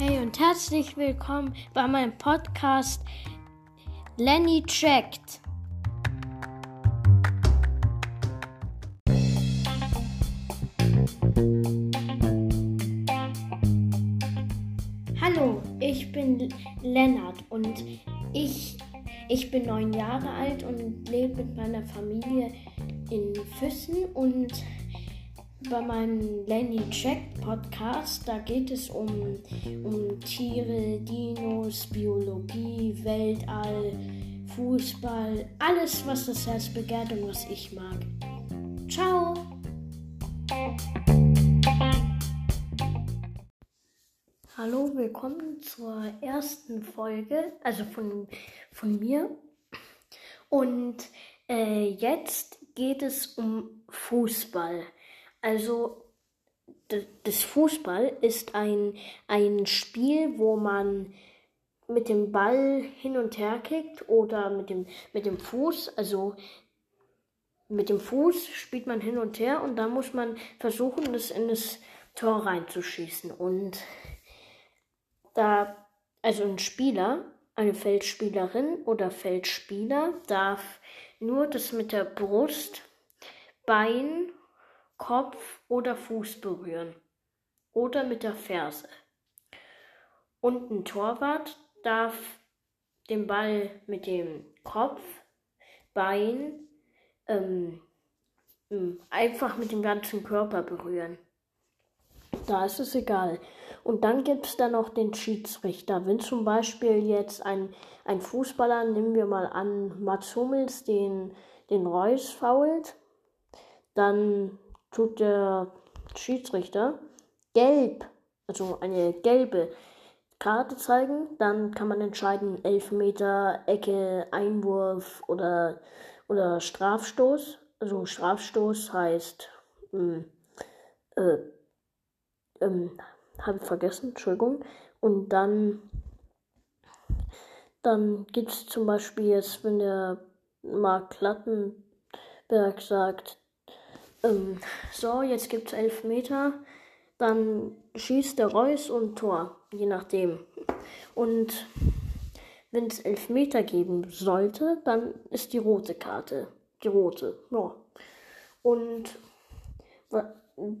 Hey und herzlich willkommen bei meinem Podcast Lenny Checkt. Hallo, ich bin Lennart und ich, ich bin neun Jahre alt und lebe mit meiner Familie in Füssen und bei meinem Lenny Check Podcast, da geht es um, um Tiere, Dinos, Biologie, Weltall, Fußball, alles, was das Herz begehrt und was ich mag. Ciao! Hallo, willkommen zur ersten Folge, also von, von mir. Und äh, jetzt geht es um Fußball. Also das Fußball ist ein, ein Spiel, wo man mit dem Ball hin und her kickt oder mit dem, mit dem Fuß, also mit dem Fuß spielt man hin und her und dann muss man versuchen, das in das Tor reinzuschießen. Und da, also ein Spieler, eine Feldspielerin oder Feldspieler darf nur das mit der Brust, Bein Kopf oder Fuß berühren oder mit der Ferse. Und ein Torwart darf den Ball mit dem Kopf, Bein, ähm, hm, einfach mit dem ganzen Körper berühren. Da ist es egal. Und dann gibt es da noch den Schiedsrichter. Wenn zum Beispiel jetzt ein, ein Fußballer, nehmen wir mal an, Mats Hummels, den, den Reus fault, dann tut der Schiedsrichter gelb, also eine gelbe Karte zeigen, dann kann man entscheiden, Elfmeter, Ecke, Einwurf oder, oder Strafstoß. Also Strafstoß heißt, mh, hm, äh, ähm, habe ich vergessen, Entschuldigung. Und dann, dann gibt es zum Beispiel jetzt, wenn der Mark Klattenberg sagt, ähm, so, jetzt gibt es elf Meter. Dann schießt der Reus und Tor, je nachdem. Und wenn es elf Meter geben sollte, dann ist die rote Karte. Die rote, ja. Und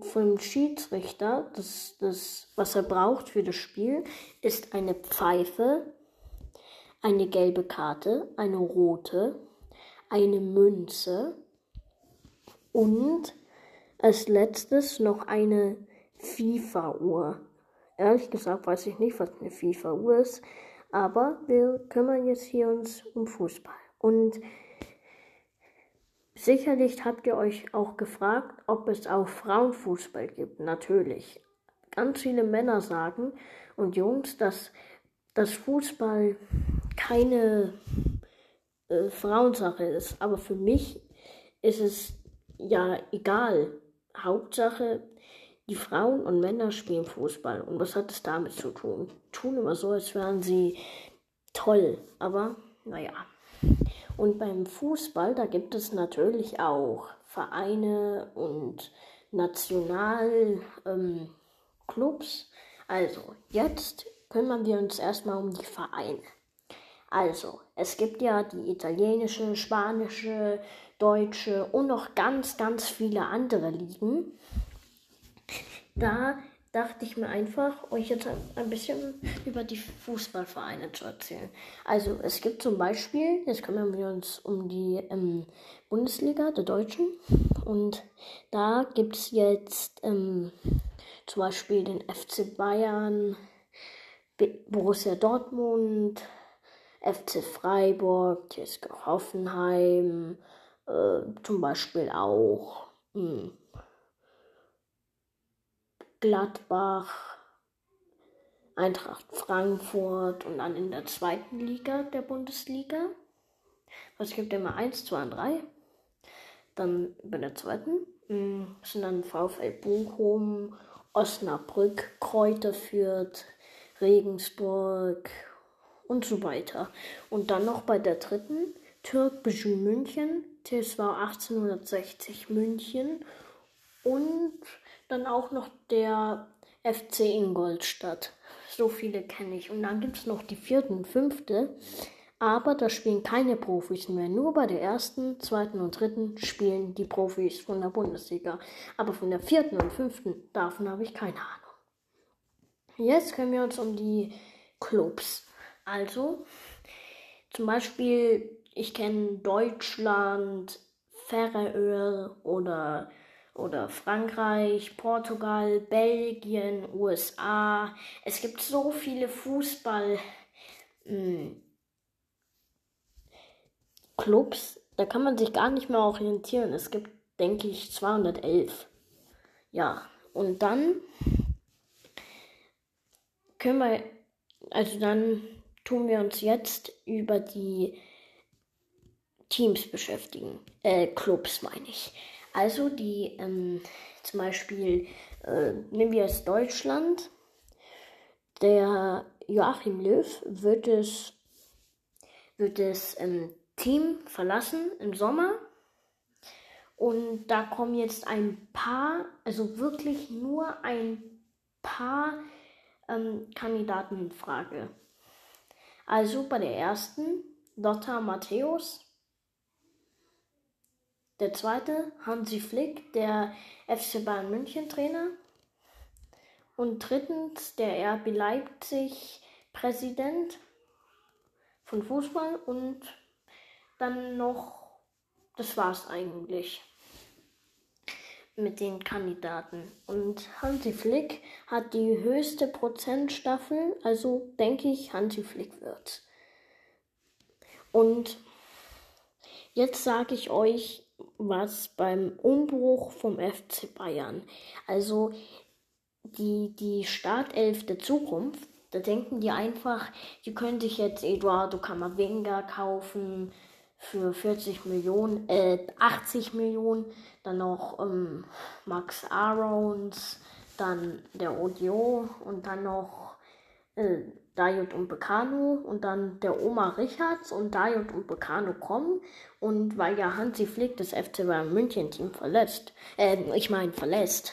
vom Schiedsrichter, das, das, was er braucht für das Spiel, ist eine Pfeife, eine gelbe Karte, eine rote, eine Münze, und als letztes noch eine FIFA-Uhr. Ehrlich gesagt weiß ich nicht, was eine FIFA-Uhr ist, aber wir kümmern jetzt hier uns um Fußball. Und sicherlich habt ihr euch auch gefragt, ob es auch Frauenfußball gibt. Natürlich. Ganz viele Männer sagen und Jungs, dass das Fußball keine äh, Frauensache ist. Aber für mich ist es ja egal. Hauptsache, die Frauen und Männer spielen Fußball. Und was hat es damit zu tun? Tun immer so, als wären sie toll. Aber naja. Und beim Fußball, da gibt es natürlich auch Vereine und Nationalclubs. Ähm, also, jetzt kümmern wir uns erstmal um die Vereine. Also, es gibt ja die italienische, spanische, deutsche und noch ganz, ganz viele andere Ligen. Da dachte ich mir einfach, euch jetzt ein bisschen über die Fußballvereine zu erzählen. Also es gibt zum Beispiel, jetzt kümmern wir uns um die ähm, Bundesliga der Deutschen und da gibt es jetzt ähm, zum Beispiel den FC Bayern, Borussia Dortmund, FC Freiburg, TSG Hoffenheim, äh, zum Beispiel auch mh, hm, Gladbach, Eintracht Frankfurt und dann in der zweiten Liga der Bundesliga. Was gibt immer 1, 2 und 3? Dann bei der zweiten mh, hm, sind dann VfL Bochum, Osnabrück, Kräuter Regensburg und so weiter. Und dann noch bei der dritten Türkbüschel München, TSV 1860 München und dann auch noch der FC Ingolstadt. So viele kenne ich. Und dann gibt es noch die vierte und fünfte. Aber da spielen keine Profis mehr. Nur bei der ersten, zweiten und dritten spielen die Profis von der Bundesliga. Aber von der vierten und fünften, davon habe ich keine Ahnung. Jetzt können wir uns um die Clubs. Also, zum Beispiel, ich kenne Deutschland, Färöer oder, oder Frankreich, Portugal, Belgien, USA. Es gibt so viele Fußball. Mh, hm, da kann man sich gar nicht mehr orientieren. Es gibt, denke ich, 211. Ja, und dann können wir, also dann tun wir uns jetzt über die Teams beschäftigen. Äh, Clubs meine ich. Also die, ähm, zum Beispiel, äh, nehmen wir es Deutschland. Der Joachim Löw wird es, wird es ähm, Team verlassen im Sommer. Und da kommen jetzt ein paar, also wirklich nur ein paar ähm, Kandidaten in Frage. Also bei der ersten Lothar Matthäus. Der zweite Hansi Flick, der FC Bayern München Trainer. Und drittens der RB Leipzig Präsident von Fußball und dann noch, das war's eigentlich mit den Kandidaten. Und Hansi Flick hat die höchste Prozentstaffel, also denke ich, Hansi Flick wird. Und jetzt sage ich euch was beim Umbruch vom FC Bayern. Also die, die Startelf der Zukunft, da denken die einfach, die können sich jetzt Eduardo Camavinga kaufen, für 40 Millionen, äh, 80 Millionen. Dann noch ähm, Max Arons, dann der Odio und dann noch äh, Dayot und Bekano und dann der Oma Richards und Dayot und Bekano kommen. Und weil ja Hansi Flick das FC Bayern München Team verlässt, äh, ich meine verlässt,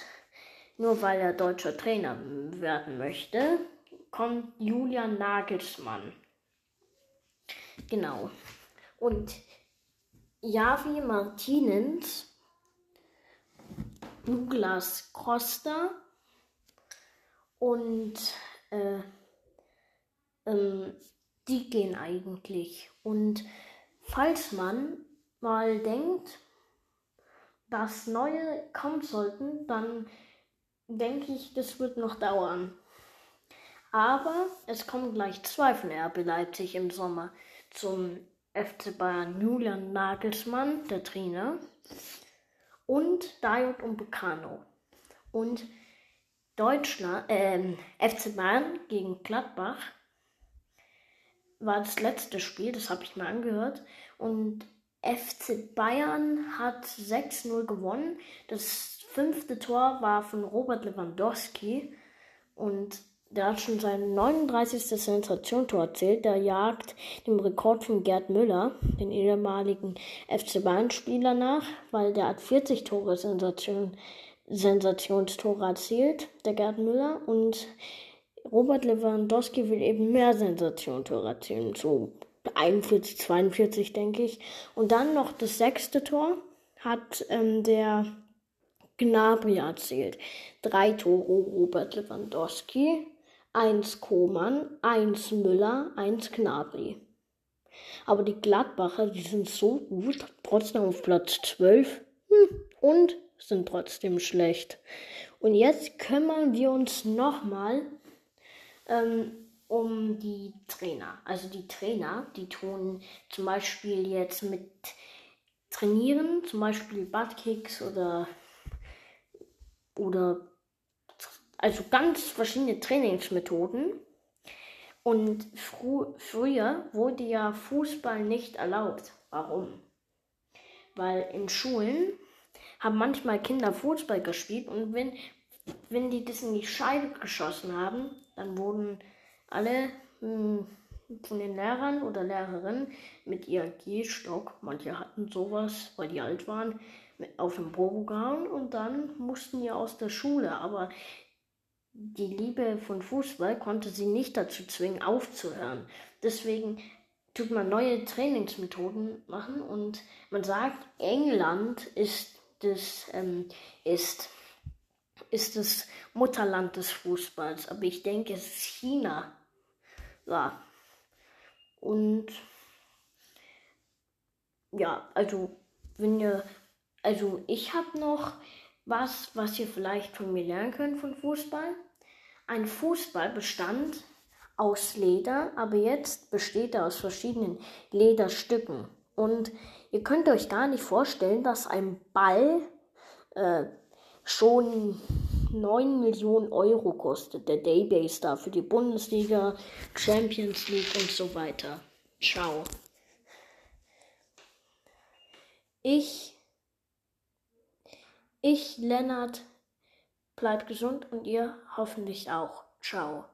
nur weil er deutscher Trainer werden möchte, kommt Julian Nagelsmann. Genau. Und Javi Martinez, Douglas Costa und äh, ähm, die gehen eigentlich. Und falls man mal denkt, dass neue kommen sollten, dann denke ich, das wird noch dauern. Aber es kommen gleich zwei von RB Leipzig im Sommer zum FC Bayern Julian Nagelsmann, der Trainer, und Dayot und Bekano. Und Deutschland, äh, FC Bayern gegen Gladbach war das letzte Spiel, das habe ich mir angehört. Und FC Bayern hat 6-0 gewonnen. Das fünfte Tor war von Robert Lewandowski. Und der hat schon sein 39. Sensationstor erzählt. Der jagt dem Rekord von Gerd Müller, den ehemaligen FC Bayern-Spieler, nach, weil der hat 40 Tore Sensation, Sensationstore erzielt, der Gerd Müller. Und Robert Lewandowski will eben mehr Sensationstore erzielen, so 41, 42, denke ich. Und dann noch das sechste Tor hat ähm, der Gnabry erzielt. Drei Tore Robert Lewandowski. 1 Koman, 1 Müller, 1 Gnabry. Aber die Gladbacher, die sind so gut, trotzdem auf Platz 12 hm, und sind trotzdem schlecht. Und jetzt kümmern wir uns nochmal ähm, um die Trainer. Also die Trainer, die tun zum Beispiel jetzt mit trainieren, zum Beispiel Budkicks oder oder also ganz verschiedene Trainingsmethoden. Und fr früher wurde ja Fußball nicht erlaubt. Warum? Weil in Schulen haben manchmal Kinder Fußball gespielt und wenn, wenn die das in die Scheibe geschossen haben, dann wurden alle hm, von den Lehrern oder Lehrerinnen mit ihr Gehstock, manche hatten sowas, weil die alt waren, auf den Bogen gehauen und dann mussten die aus der Schule. Aber die Liebe von Fußball konnte sie nicht dazu zwingen, aufzuhören. Deswegen tut man neue Trainingsmethoden machen und man sagt, England ist das, ähm, ist, ist das Mutterland des Fußballs. Aber ich denke, es ist China. Ja. Und ja, also wenn ihr, also ich habe noch was, was ihr vielleicht von mir lernen könnt von Fußball. Ein Fußball bestand aus Leder, aber jetzt besteht er aus verschiedenen Lederstücken. Und ihr könnt euch gar nicht vorstellen, dass ein Ball äh, schon 9 Millionen Euro kostet. Der Daybase da für die Bundesliga, Champions League und so weiter. Ciao. Ich, ich, Lennart, bleibt gesund und ihr hoffentlich auch. Ciao.